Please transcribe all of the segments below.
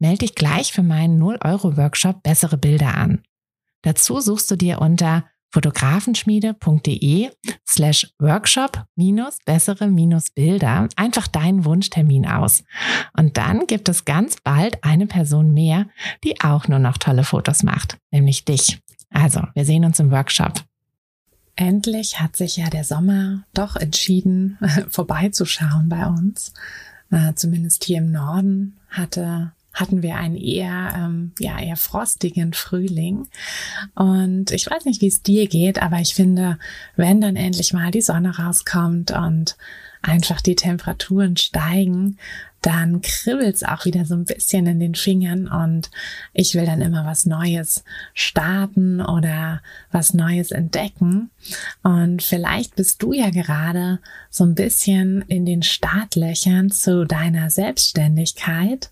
Melde dich gleich für meinen 0-Euro-Workshop Bessere Bilder an. Dazu suchst du dir unter fotografenschmiede.de slash workshop minus bessere minus Bilder einfach deinen Wunschtermin aus. Und dann gibt es ganz bald eine Person mehr, die auch nur noch tolle Fotos macht, nämlich dich. Also, wir sehen uns im Workshop. Endlich hat sich ja der Sommer doch entschieden, vorbeizuschauen bei uns. Äh, zumindest hier im Norden hatte hatten wir einen eher, ähm, ja, eher frostigen Frühling. Und ich weiß nicht, wie es dir geht, aber ich finde, wenn dann endlich mal die Sonne rauskommt und einfach die Temperaturen steigen, dann kribbelt's auch wieder so ein bisschen in den Fingern und ich will dann immer was Neues starten oder was Neues entdecken. Und vielleicht bist du ja gerade so ein bisschen in den Startlöchern zu deiner Selbstständigkeit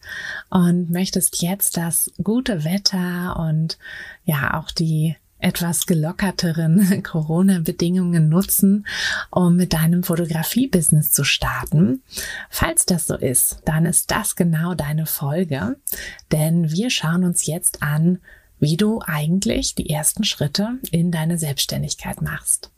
und möchtest jetzt das gute Wetter und ja auch die etwas gelockerteren Corona-Bedingungen nutzen, um mit deinem Fotografie-Business zu starten. Falls das so ist, dann ist das genau deine Folge, denn wir schauen uns jetzt an, wie du eigentlich die ersten Schritte in deine Selbstständigkeit machst.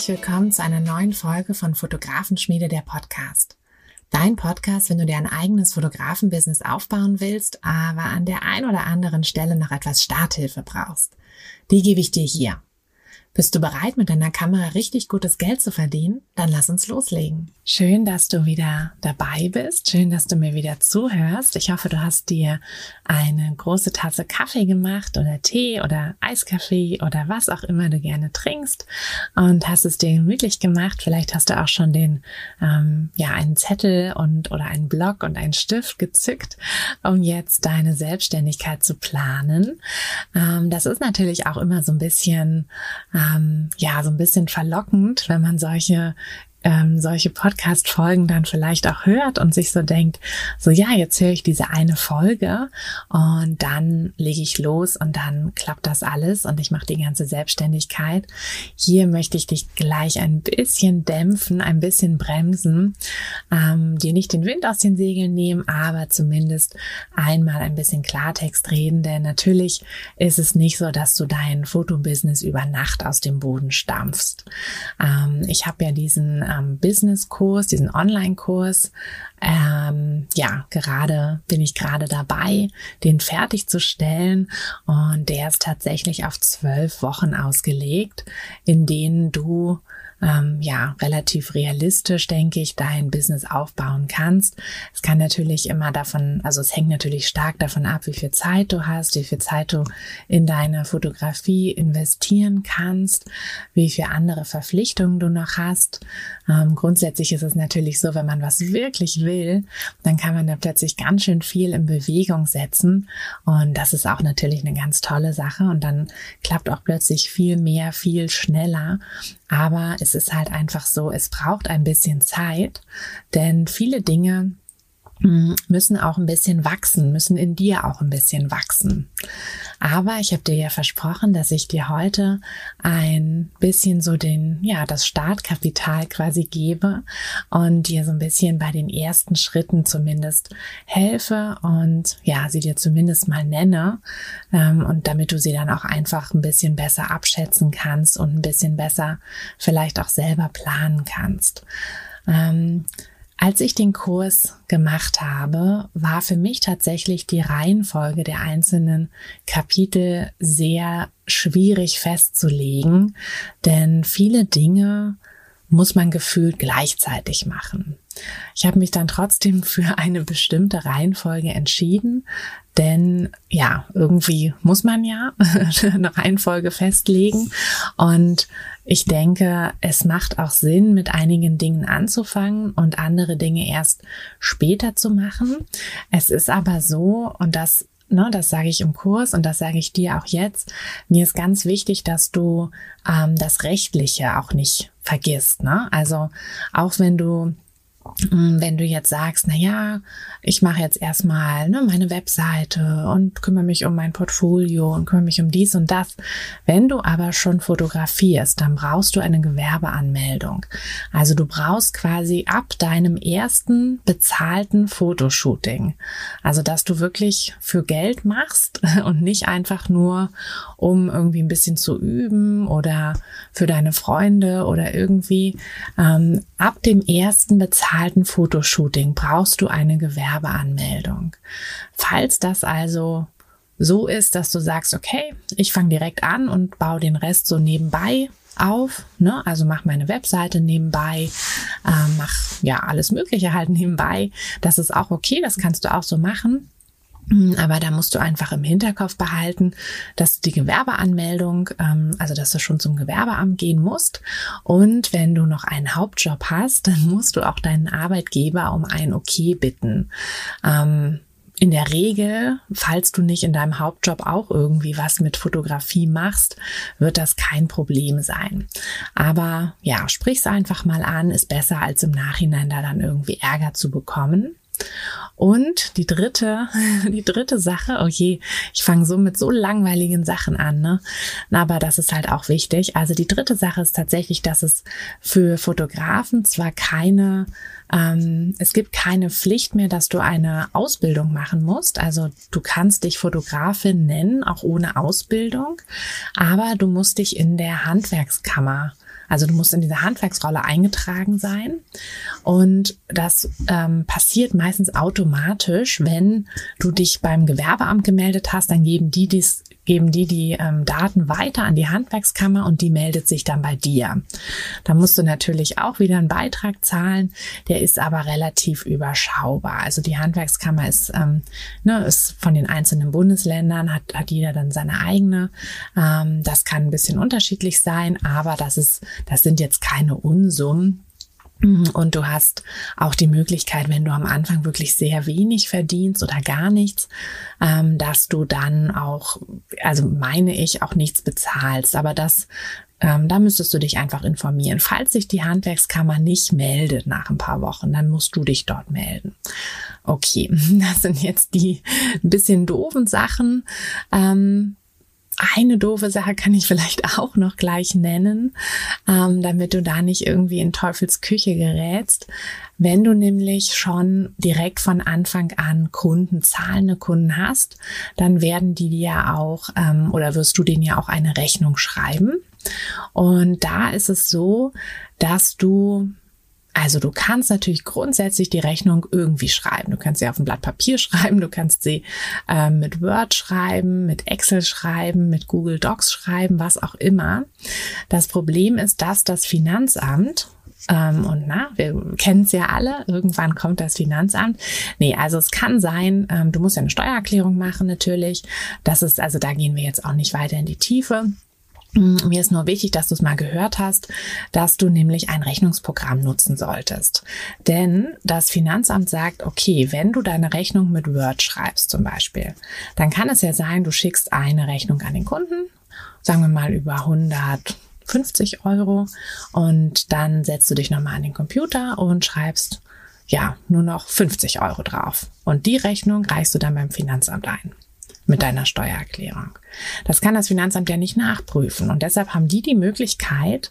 Herzlich willkommen zu einer neuen Folge von Fotografenschmiede der Podcast. Dein Podcast, wenn du dir ein eigenes Fotografenbusiness aufbauen willst, aber an der ein oder anderen Stelle noch etwas Starthilfe brauchst. Die gebe ich dir hier. Bist du bereit, mit deiner Kamera richtig gutes Geld zu verdienen? Dann lass uns loslegen. Schön, dass du wieder dabei bist. Schön, dass du mir wieder zuhörst. Ich hoffe, du hast dir eine große Tasse Kaffee gemacht oder Tee oder Eiskaffee oder was auch immer du gerne trinkst und hast es dir gemütlich gemacht. Vielleicht hast du auch schon den, ähm, ja, einen Zettel und oder einen Block und einen Stift gezückt, um jetzt deine Selbstständigkeit zu planen. Ähm, das ist natürlich auch immer so ein bisschen, ähm, ja, so ein bisschen verlockend, wenn man solche ähm, solche Podcast-Folgen dann vielleicht auch hört und sich so denkt, so ja, jetzt höre ich diese eine Folge und dann lege ich los und dann klappt das alles und ich mache die ganze Selbstständigkeit. Hier möchte ich dich gleich ein bisschen dämpfen, ein bisschen bremsen, ähm, dir nicht den Wind aus den Segeln nehmen, aber zumindest einmal ein bisschen Klartext reden, denn natürlich ist es nicht so, dass du dein Fotobusiness über Nacht aus dem Boden stampfst. Ähm, ich habe ja diesen ähm, Business-Kurs, diesen Online-Kurs. Ähm, ja, gerade bin ich gerade dabei, den fertigzustellen und der ist tatsächlich auf zwölf Wochen ausgelegt, in denen du ähm, ja relativ realistisch, denke ich, dein Business aufbauen kannst. Es kann natürlich immer davon, also es hängt natürlich stark davon ab, wie viel Zeit du hast, wie viel Zeit du in deine Fotografie investieren kannst, wie viel andere Verpflichtungen du noch hast. Ähm, grundsätzlich ist es natürlich so, wenn man was wirklich will, dann kann man da plötzlich ganz schön viel in Bewegung setzen und das ist auch natürlich eine ganz tolle Sache und dann klappt auch plötzlich viel mehr, viel schneller. Aber es ist halt einfach so, es braucht ein bisschen Zeit, denn viele Dinge müssen auch ein bisschen wachsen, müssen in dir auch ein bisschen wachsen. Aber ich habe dir ja versprochen, dass ich dir heute ein bisschen so den, ja, das Startkapital quasi gebe und dir so ein bisschen bei den ersten Schritten zumindest helfe und ja, sie dir zumindest mal nenne ähm, und damit du sie dann auch einfach ein bisschen besser abschätzen kannst und ein bisschen besser vielleicht auch selber planen kannst. Ähm, als ich den Kurs gemacht habe, war für mich tatsächlich die Reihenfolge der einzelnen Kapitel sehr schwierig festzulegen, denn viele Dinge muss man gefühlt gleichzeitig machen. ich habe mich dann trotzdem für eine bestimmte Reihenfolge entschieden, denn ja, irgendwie muss man ja eine Reihenfolge festlegen und ich denke, es macht auch Sinn, mit einigen Dingen anzufangen und andere Dinge erst später zu machen. Es ist aber so, und das ne, das sage ich im Kurs und das sage ich dir auch jetzt, mir ist ganz wichtig, dass du ähm, das Rechtliche auch nicht vergisst. Ne? Also auch wenn du wenn du jetzt sagst, na ja, ich mache jetzt erstmal ne, meine Webseite und kümmere mich um mein Portfolio und kümmere mich um dies und das. Wenn du aber schon fotografierst, dann brauchst du eine Gewerbeanmeldung. Also du brauchst quasi ab deinem ersten bezahlten Fotoshooting. Also dass du wirklich für Geld machst und nicht einfach nur, um irgendwie ein bisschen zu üben oder für deine Freunde oder irgendwie ähm, ab dem ersten bezahlten Fotoshooting brauchst du eine Gewerbeanmeldung. Falls das also so ist, dass du sagst, okay, ich fange direkt an und baue den Rest so nebenbei auf, ne? also mach meine Webseite nebenbei, äh, mach ja alles Mögliche halt nebenbei. Das ist auch okay, das kannst du auch so machen. Hm, aber da musst du einfach im Hinterkopf behalten, dass die Gewerbeanmeldung, ähm, also dass du schon zum Gewerbeamt gehen musst. Und wenn du noch einen Hauptjob hast, dann musst du auch deinen Arbeitgeber um ein Okay bitten. Ähm, in der Regel, falls du nicht in deinem Hauptjob auch irgendwie was mit Fotografie machst, wird das kein Problem sein. Aber ja, sprich's einfach mal an, ist besser als im Nachhinein da dann irgendwie Ärger zu bekommen. Und die dritte, die dritte Sache, oh je, ich fange so mit so langweiligen Sachen an, ne? Aber das ist halt auch wichtig. Also die dritte Sache ist tatsächlich, dass es für Fotografen zwar keine ähm, es gibt keine Pflicht mehr, dass du eine Ausbildung machen musst. Also du kannst dich Fotografin nennen, auch ohne Ausbildung, aber du musst dich in der Handwerkskammer also du musst in diese Handwerksrolle eingetragen sein. Und das ähm, passiert meistens automatisch, wenn du dich beim Gewerbeamt gemeldet hast, dann geben die dies geben die die ähm, Daten weiter an die Handwerkskammer und die meldet sich dann bei dir. Da musst du natürlich auch wieder einen Beitrag zahlen, der ist aber relativ überschaubar. Also die Handwerkskammer ist, ähm, ne, ist von den einzelnen Bundesländern, hat, hat jeder dann seine eigene. Ähm, das kann ein bisschen unterschiedlich sein, aber das ist, das sind jetzt keine Unsummen. Und du hast auch die Möglichkeit, wenn du am Anfang wirklich sehr wenig verdienst oder gar nichts, ähm, dass du dann auch, also meine ich, auch nichts bezahlst. Aber das, ähm, da müsstest du dich einfach informieren. Falls sich die Handwerkskammer nicht meldet nach ein paar Wochen, dann musst du dich dort melden. Okay, das sind jetzt die ein bisschen doofen Sachen. Ähm, eine doofe Sache kann ich vielleicht auch noch gleich nennen, ähm, damit du da nicht irgendwie in Teufels Küche gerätst. Wenn du nämlich schon direkt von Anfang an Kunden, zahlende Kunden hast, dann werden die dir auch ähm, oder wirst du denen ja auch eine Rechnung schreiben. Und da ist es so, dass du also du kannst natürlich grundsätzlich die Rechnung irgendwie schreiben. Du kannst sie auf ein Blatt Papier schreiben, du kannst sie äh, mit Word schreiben, mit Excel schreiben, mit Google Docs schreiben, was auch immer. Das Problem ist, dass das Finanzamt ähm, und na, wir kennen es ja alle, irgendwann kommt das Finanzamt. Nee, also es kann sein, ähm, du musst ja eine Steuererklärung machen natürlich. Das ist, also da gehen wir jetzt auch nicht weiter in die Tiefe. Mm, mir ist nur wichtig, dass du es mal gehört hast, dass du nämlich ein Rechnungsprogramm nutzen solltest. Denn das Finanzamt sagt, okay, wenn du deine Rechnung mit Word schreibst zum Beispiel, dann kann es ja sein, du schickst eine Rechnung an den Kunden, sagen wir mal über 150 Euro und dann setzt du dich nochmal an den Computer und schreibst ja nur noch 50 Euro drauf. Und die Rechnung reichst du dann beim Finanzamt ein mit deiner Steuererklärung. Das kann das Finanzamt ja nicht nachprüfen. Und deshalb haben die die Möglichkeit,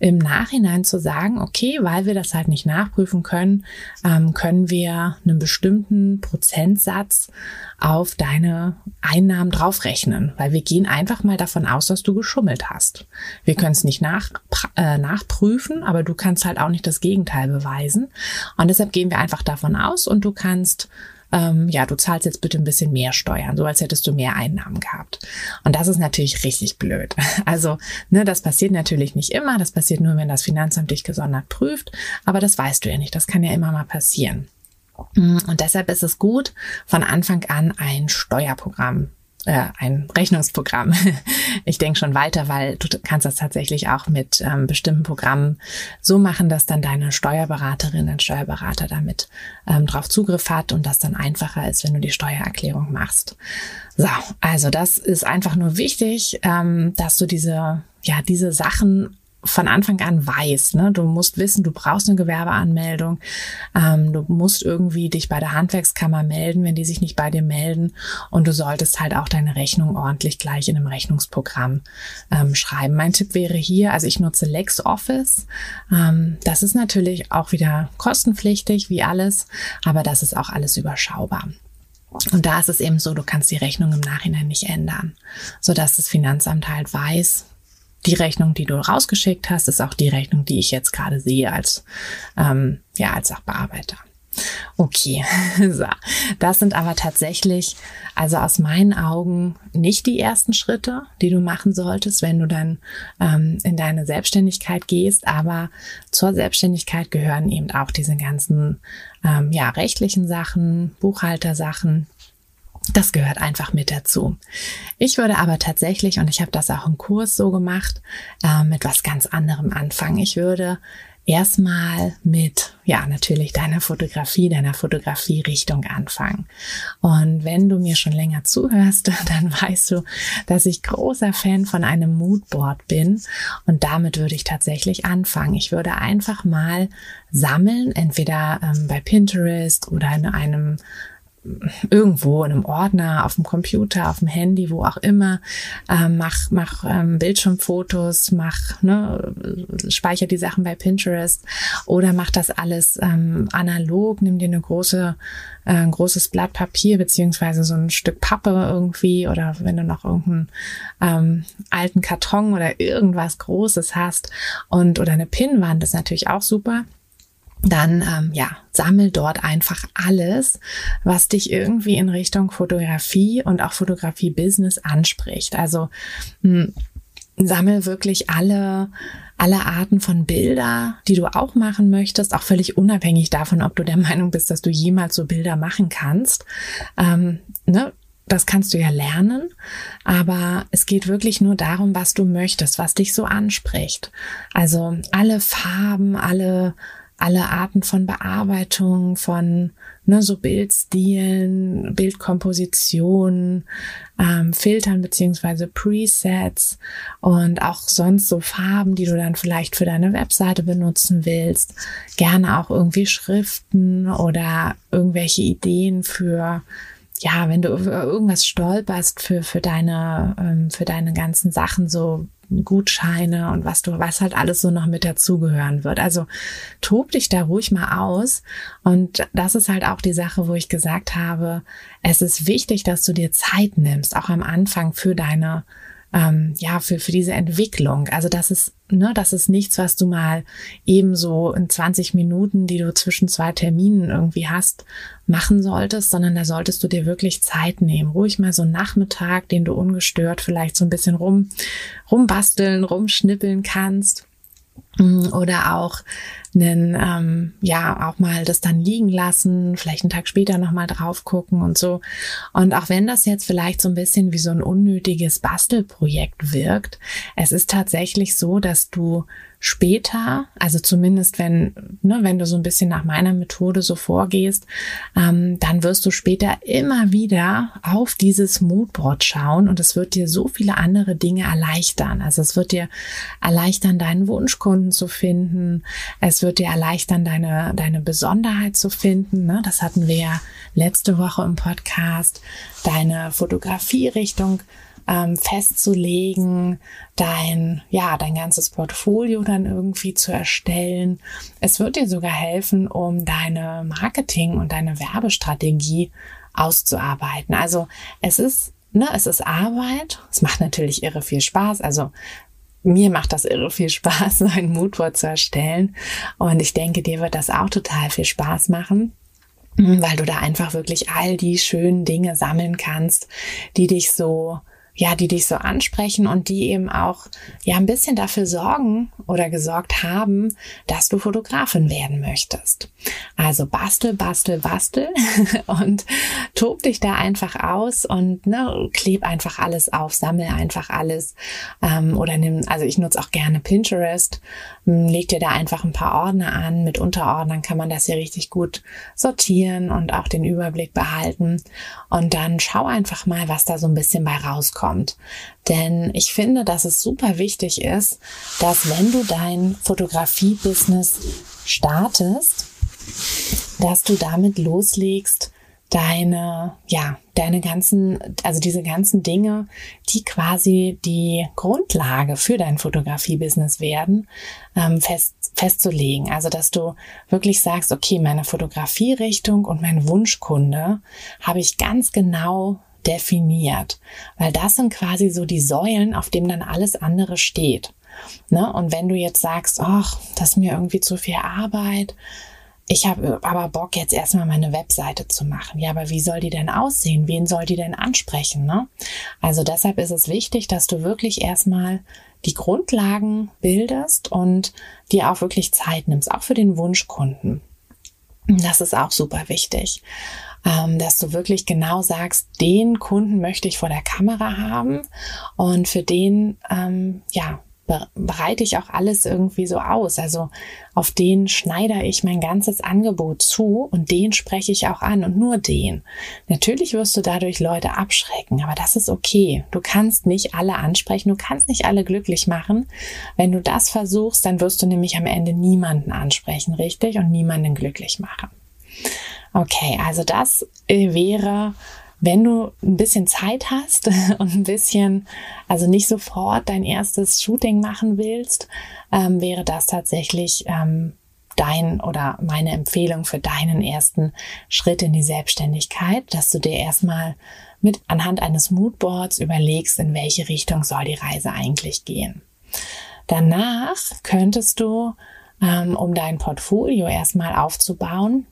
im Nachhinein zu sagen, okay, weil wir das halt nicht nachprüfen können, ähm, können wir einen bestimmten Prozentsatz auf deine Einnahmen draufrechnen, weil wir gehen einfach mal davon aus, dass du geschummelt hast. Wir können es nicht nach, äh, nachprüfen, aber du kannst halt auch nicht das Gegenteil beweisen. Und deshalb gehen wir einfach davon aus und du kannst ähm, ja, du zahlst jetzt bitte ein bisschen mehr Steuern, so als hättest du mehr Einnahmen gehabt. Und das ist natürlich richtig blöd. Also, ne, das passiert natürlich nicht immer, das passiert nur, wenn das Finanzamt dich gesondert prüft, aber das weißt du ja nicht, das kann ja immer mal passieren. Und deshalb ist es gut, von Anfang an ein Steuerprogramm äh, ein Rechnungsprogramm. Ich denke schon weiter, weil du kannst das tatsächlich auch mit ähm, bestimmten Programmen so machen, dass dann deine Steuerberaterin, dein Steuerberater damit ähm, drauf Zugriff hat und das dann einfacher ist, wenn du die Steuererklärung machst. So, also das ist einfach nur wichtig, ähm, dass du diese ja diese Sachen von Anfang an weiß. Ne? Du musst wissen, du brauchst eine Gewerbeanmeldung. Ähm, du musst irgendwie dich bei der Handwerkskammer melden, wenn die sich nicht bei dir melden. Und du solltest halt auch deine Rechnung ordentlich gleich in einem Rechnungsprogramm ähm, schreiben. Mein Tipp wäre hier, also ich nutze LexOffice. Ähm, das ist natürlich auch wieder kostenpflichtig, wie alles, aber das ist auch alles überschaubar. Und da ist es eben so, du kannst die Rechnung im Nachhinein nicht ändern, sodass das Finanzamt halt weiß, die Rechnung, die du rausgeschickt hast, ist auch die Rechnung, die ich jetzt gerade sehe als, ähm, ja, als Sachbearbeiter. Okay, so. das sind aber tatsächlich, also aus meinen Augen, nicht die ersten Schritte, die du machen solltest, wenn du dann ähm, in deine Selbstständigkeit gehst. Aber zur Selbstständigkeit gehören eben auch diese ganzen ähm, ja, rechtlichen Sachen, Buchhaltersachen, das gehört einfach mit dazu. Ich würde aber tatsächlich, und ich habe das auch im Kurs so gemacht, äh, mit was ganz anderem anfangen. Ich würde erstmal mit, ja, natürlich deiner Fotografie, deiner Fotografie-Richtung anfangen. Und wenn du mir schon länger zuhörst, dann weißt du, dass ich großer Fan von einem Moodboard bin. Und damit würde ich tatsächlich anfangen. Ich würde einfach mal sammeln, entweder ähm, bei Pinterest oder in einem irgendwo in einem Ordner, auf dem Computer, auf dem Handy, wo auch immer, ähm, mach, mach ähm, Bildschirmfotos, mach, ne, speicher die Sachen bei Pinterest oder mach das alles ähm, analog, nimm dir eine große, äh, ein großes Blatt Papier beziehungsweise so ein Stück Pappe irgendwie oder wenn du noch irgendeinen ähm, alten Karton oder irgendwas Großes hast und oder eine Pinnwand ist natürlich auch super dann ähm, ja, sammel dort einfach alles, was dich irgendwie in Richtung Fotografie und auch Fotografie-Business anspricht. Also mh, hm, sammel wirklich alle alle Arten von Bilder, die du auch machen möchtest, auch völlig unabhängig davon, ob du der Meinung bist, dass du jemals so Bilder machen kannst. Ähm, ne? Das kannst du ja lernen, aber es geht wirklich nur darum, was du möchtest, was dich so anspricht. Also alle Farben, alle alle Arten von Bearbeitung, von ne, so Bildstilen, Bildkompositionen, ähm, Filtern beziehungsweise Presets und auch sonst so Farben, die du dann vielleicht für deine Webseite benutzen willst. Gerne auch irgendwie Schriften oder irgendwelche Ideen für ja, wenn du irgendwas stolperst für, für deine, ähm, für deine ganzen Sachen, so Gutscheine und was du, was halt alles so noch mit dazugehören wird. Also tob dich da ruhig mal aus. Und das ist halt auch die Sache, wo ich gesagt habe, es ist wichtig, dass du dir Zeit nimmst, auch am Anfang für deine ähm, ja, für, für diese Entwicklung. Also das ist, ne, das ist nichts, was du mal ebenso in 20 Minuten, die du zwischen zwei Terminen irgendwie hast, machen solltest, sondern da solltest du dir wirklich Zeit nehmen. Ruhig mal so einen Nachmittag, den du ungestört vielleicht so ein bisschen rum, rumbasteln, rumschnippeln kannst Mm, oder auch einen, ähm, ja, auch mal das dann liegen lassen, vielleicht einen Tag später nochmal drauf gucken und so. Und auch wenn das jetzt vielleicht so ein bisschen wie so ein unnötiges Bastelprojekt wirkt, es ist tatsächlich so, dass du später, also zumindest wenn, ne, wenn du so ein bisschen nach meiner Methode so vorgehst, ähm, dann wirst du später immer wieder auf dieses Moodboard schauen und es wird dir so viele andere Dinge erleichtern. Also es wird dir erleichtern, deinen Wunschkunden zu finden. Es wird dir erleichtern, deine, deine Besonderheit zu finden. Ne? Das hatten wir ja letzte Woche im Podcast. Deine Fotografierichtung ähm, festzulegen, dein, ja, dein ganzes Portfolio dann irgendwie zu erstellen. Es wird dir sogar helfen, um deine Marketing- und deine Werbestrategie auszuarbeiten. Also es ist, ne, es ist Arbeit. Es macht natürlich irre viel Spaß. Also mir macht das irre viel Spaß, so ein Moodboard zu erstellen. Und ich denke, dir wird das auch total viel Spaß machen. weil du da einfach wirklich all die schönen Dinge sammeln kannst, die dich so ja, die dich so ansprechen und die eben auch ja ein bisschen dafür sorgen oder gesorgt haben, dass du Fotografin werden möchtest. Also bastel, bastel, bastel und tob dich da einfach aus und ne, kleb einfach alles auf, sammel einfach alles ähm, oder nimm, also ich nutze auch gerne Pinterest, hm, leg dir da einfach ein paar Ordner an. Mit Unterordnern kann man das hier richtig gut sortieren und auch den Überblick behalten und dann schau einfach mal, was da so ein bisschen bei rauskommt. Denn ich finde, dass es super wichtig ist, dass wenn du dein Fotografie-Business startest, dass du damit loslegst, deine, ja, deine ganzen, also diese ganzen Dinge, die quasi die Grundlage für dein Fotografie-Business werden, ähm, fest, festzulegen. Also, dass du wirklich sagst, okay, meine Fotografierichtung und mein Wunschkunde habe ich ganz genau definiert, weil das sind quasi so die Säulen, auf denen dann alles andere steht. Ne? Und wenn du jetzt sagst, ach, das ist mir irgendwie zu viel Arbeit, ich habe aber Bock, jetzt erstmal meine Webseite zu machen. Ja, aber wie soll die denn aussehen? Wen soll die denn ansprechen? Ne? Also deshalb ist es wichtig, dass du wirklich erstmal die Grundlagen bildest und dir auch wirklich Zeit nimmst, auch für den Wunschkunden. Das ist auch super wichtig, dass du wirklich genau sagst, den Kunden möchte ich vor der Kamera haben und für den, ähm, ja, bereite ich auch alles irgendwie so aus. Also auf den schneide ich mein ganzes Angebot zu und den spreche ich auch an und nur den. Natürlich wirst du dadurch Leute abschrecken, aber das ist okay. Du kannst nicht alle ansprechen, du kannst nicht alle glücklich machen. Wenn du das versuchst, dann wirst du nämlich am Ende niemanden ansprechen, richtig? Und niemanden glücklich machen. Okay, also das äh, wäre wenn du ein bisschen Zeit hast und ein bisschen, also nicht sofort dein erstes Shooting machen willst, ähm, wäre das tatsächlich ähm, dein oder meine Empfehlung für deinen ersten Schritt in die Selbstständigkeit, dass du dir erstmal mit anhand eines Moodboards überlegst, in welche Richtung soll die Reise eigentlich gehen. Danach könntest du, ähm, um dein Portfolio erstmal aufzubauen,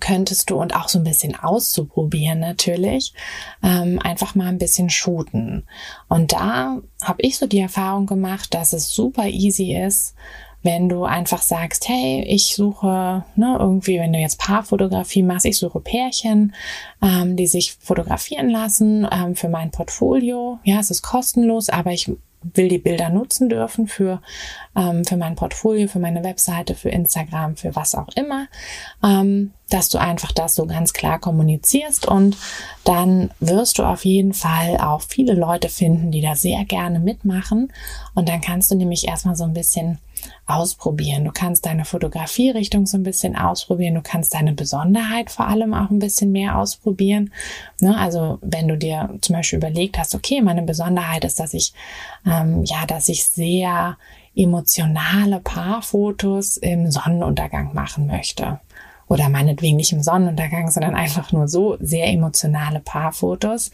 könntest du und auch so ein bisschen auszuprobieren natürlich, ähm, einfach mal ein bisschen shooten. Und da habe ich so die Erfahrung gemacht, dass es super easy ist, wenn du einfach sagst, hey, ich suche, ne, irgendwie, wenn du jetzt Paarfotografie machst, ich suche Pärchen, ähm, die sich fotografieren lassen ähm, für mein Portfolio. Ja, es ist kostenlos, aber ich will die Bilder nutzen dürfen für, ähm, für mein Portfolio, für meine Webseite, für Instagram, für was auch immer, ähm, dass du einfach das so ganz klar kommunizierst und dann wirst du auf jeden Fall auch viele Leute finden, die da sehr gerne mitmachen. Und dann kannst du nämlich erstmal so ein bisschen ausprobieren. Du kannst deine Fotografierichtung so ein bisschen ausprobieren. Du kannst deine Besonderheit vor allem auch ein bisschen mehr ausprobieren. Ne? Also wenn du dir zum Beispiel überlegt hast, okay, meine Besonderheit ist, dass ich ähm, ja, dass ich sehr emotionale Paarfotos im Sonnenuntergang machen möchte oder meinetwegen nicht im Sonnenuntergang, sondern einfach nur so sehr emotionale Paarfotos,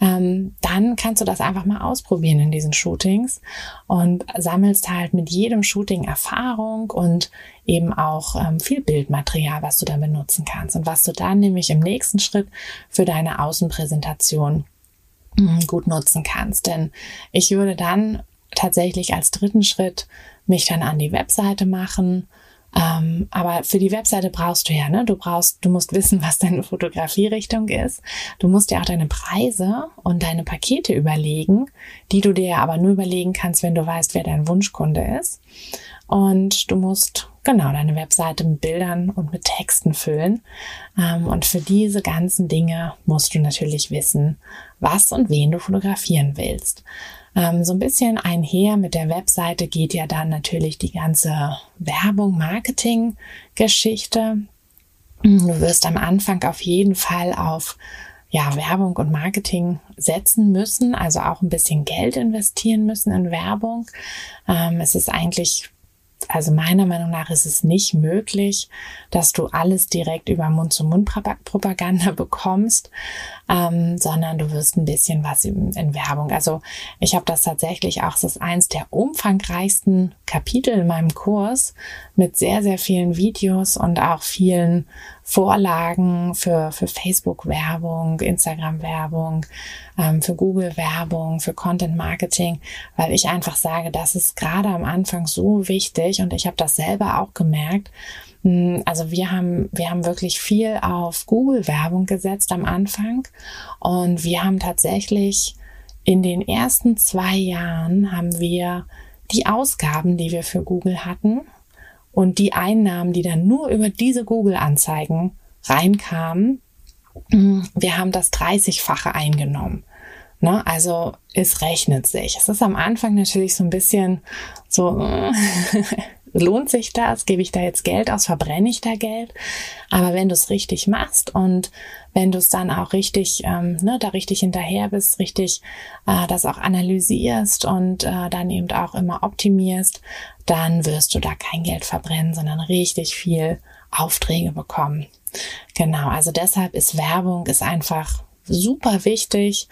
ähm, dann kannst du das einfach mal ausprobieren in diesen Shootings und sammelst halt mit jedem Shooting Erfahrung und eben auch ähm, viel Bildmaterial, was du da benutzen kannst und was du dann nämlich im nächsten Schritt für deine Außenpräsentation hm, gut nutzen kannst. Denn ich würde dann tatsächlich als dritten Schritt mich dann an die Webseite machen ähm, aber für die Webseite brauchst du ja, ne? Du brauchst, du musst wissen, was deine Fotografierichtung ist. Du musst dir auch deine Preise und deine Pakete überlegen, die du dir aber nur überlegen kannst, wenn du weißt, wer dein Wunschkunde ist. Und du musst genau deine Webseite mit Bildern und mit Texten füllen. Ähm, und für diese ganzen Dinge musst du natürlich wissen, was und wen du fotografieren willst. Ähm, so ein bisschen einher mit der Webseite geht ja dann natürlich die ganze Werbung, Marketing, Geschichte. Du wirst am Anfang auf jeden Fall auf ja, Werbung und Marketing setzen müssen, also auch ein bisschen Geld investieren müssen in Werbung. Ähm, es ist eigentlich also meiner Meinung nach ist es nicht möglich, dass du alles direkt über Mund-zu-Mund-Propaganda bekommst, ähm, sondern du wirst ein bisschen was in, in Werbung. Also ich habe das tatsächlich auch, es ist eins der umfangreichsten Kapitel in meinem Kurs mit sehr, sehr vielen Videos und auch vielen Vorlagen für, für Facebook-Werbung, Instagram-Werbung, ähm, für Google-Werbung, für Content-Marketing, weil ich einfach sage, das ist gerade am Anfang so wichtig und ich habe das selber auch gemerkt. Hm, also wir haben, wir haben wirklich viel auf Google-Werbung gesetzt am Anfang und wir haben tatsächlich in den ersten zwei Jahren haben wir die Ausgaben, die wir für Google hatten und die Einnahmen, die dann nur über diese Google-Anzeigen reinkamen, hm, wir haben das 30-fache eingenommen. Ne? Also es rechnet sich. Es ist am Anfang natürlich so ein bisschen so, lohnt sich das? Gebe ich da jetzt Geld aus? Verbrenne ich da Geld? Aber wenn du es richtig machst und wenn du es dann auch richtig, ähm, ne, da richtig hinterher bist, richtig äh, das auch analysierst und äh, dann eben auch immer optimierst, dann wirst du da kein Geld verbrennen, sondern richtig viel Aufträge bekommen. Genau, also deshalb ist Werbung ist einfach super wichtig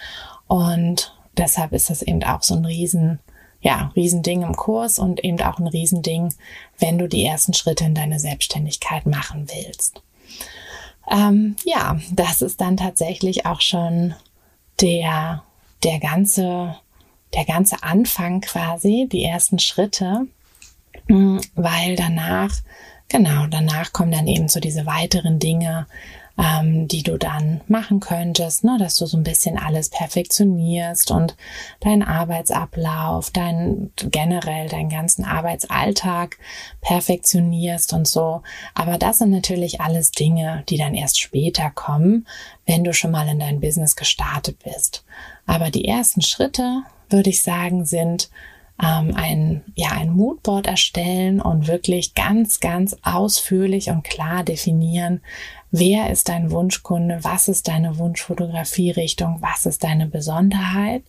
und deshalb ist das eben auch so ein riesen ja, Riesending im Kurs und eben auch ein Riesending, wenn du die ersten Schritte in deine Selbstständigkeit machen willst. Ähm, ja, das ist dann tatsächlich auch schon der, der ganze, der ganze Anfang quasi, die ersten Schritte, mm, weil danach, genau, danach kommen dann eben so diese weiteren Dinge, ähm, die du dann machen könntest, ne, dass du so ein bisschen alles perfektionierst und deinen Arbeitsablauf, dein generell deinen ganzen Arbeitsalltag perfektionierst und so. Aber das sind natürlich alles Dinge, die dann erst später kommen, wenn du schon mal in dein Business gestartet bist. Aber die ersten Schritte, würde ich sagen, sind ähm, ein, ja, ein Moodboard erstellen und wirklich ganz, ganz ausführlich und klar definieren, wer ist dein Wunschkunde, was ist deine Wunschfotografierichtung, was ist deine Besonderheit?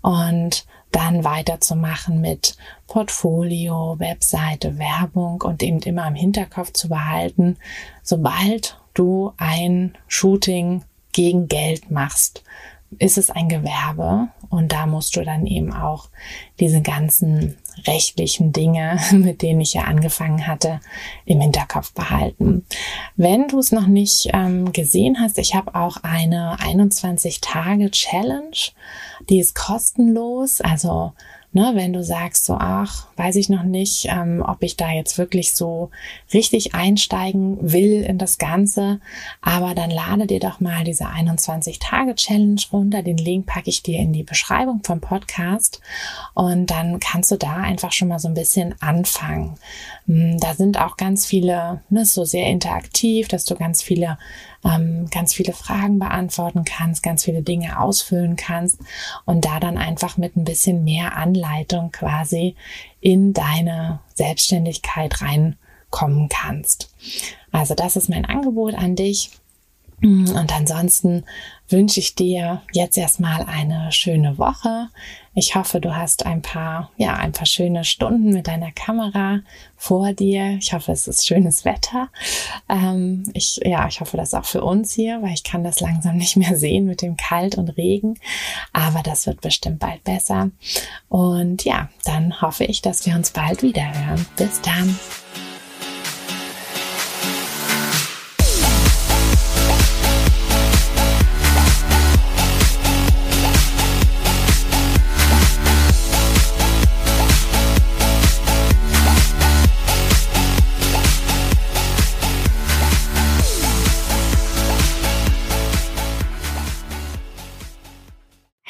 Und dann weiterzumachen mit Portfolio, Webseite, Werbung und eben immer im Hinterkopf zu behalten, sobald du ein Shooting gegen Geld machst, ist es ein Gewerbe. Und da musst du dann eben auch diese ganzen rechtlichen Dinge, mit denen ich ja angefangen hatte, im Hinterkopf behalten. Wenn du es noch nicht ähm, gesehen hast, ich habe auch eine 21 Tage Challenge, die ist kostenlos, also Ne, wenn du sagst so, ach, weiß ich noch nicht, ähm, ob ich da jetzt wirklich so richtig einsteigen will in das Ganze, aber dann lade dir doch mal diese 21-Tage-Challenge runter. Den Link packe ich dir in die Beschreibung vom Podcast und dann kannst du da einfach schon mal so ein bisschen anfangen. Hm, da sind auch ganz viele, ne, so sehr interaktiv, dass du ganz viele ähm, ganz viele Fragen beantworten kannst, ganz viele Dinge ausfüllen kannst und da dann einfach mit ein bisschen mehr Anleitung quasi in deine Selbstständigkeit reinkommen kannst. Also das ist mein Angebot an dich. Und ansonsten wünsche ich dir jetzt erstmal eine schöne Woche. Ich hoffe, du hast ein paar, ja, ein paar schöne Stunden mit deiner Kamera vor dir. Ich hoffe, es ist schönes Wetter. Ähm, ich, ja, ich hoffe das auch für uns hier, weil ich kann das langsam nicht mehr sehen mit dem Kalt und Regen. Aber das wird bestimmt bald besser. Und ja, dann hoffe ich, dass wir uns bald wieder hören. Bis dann.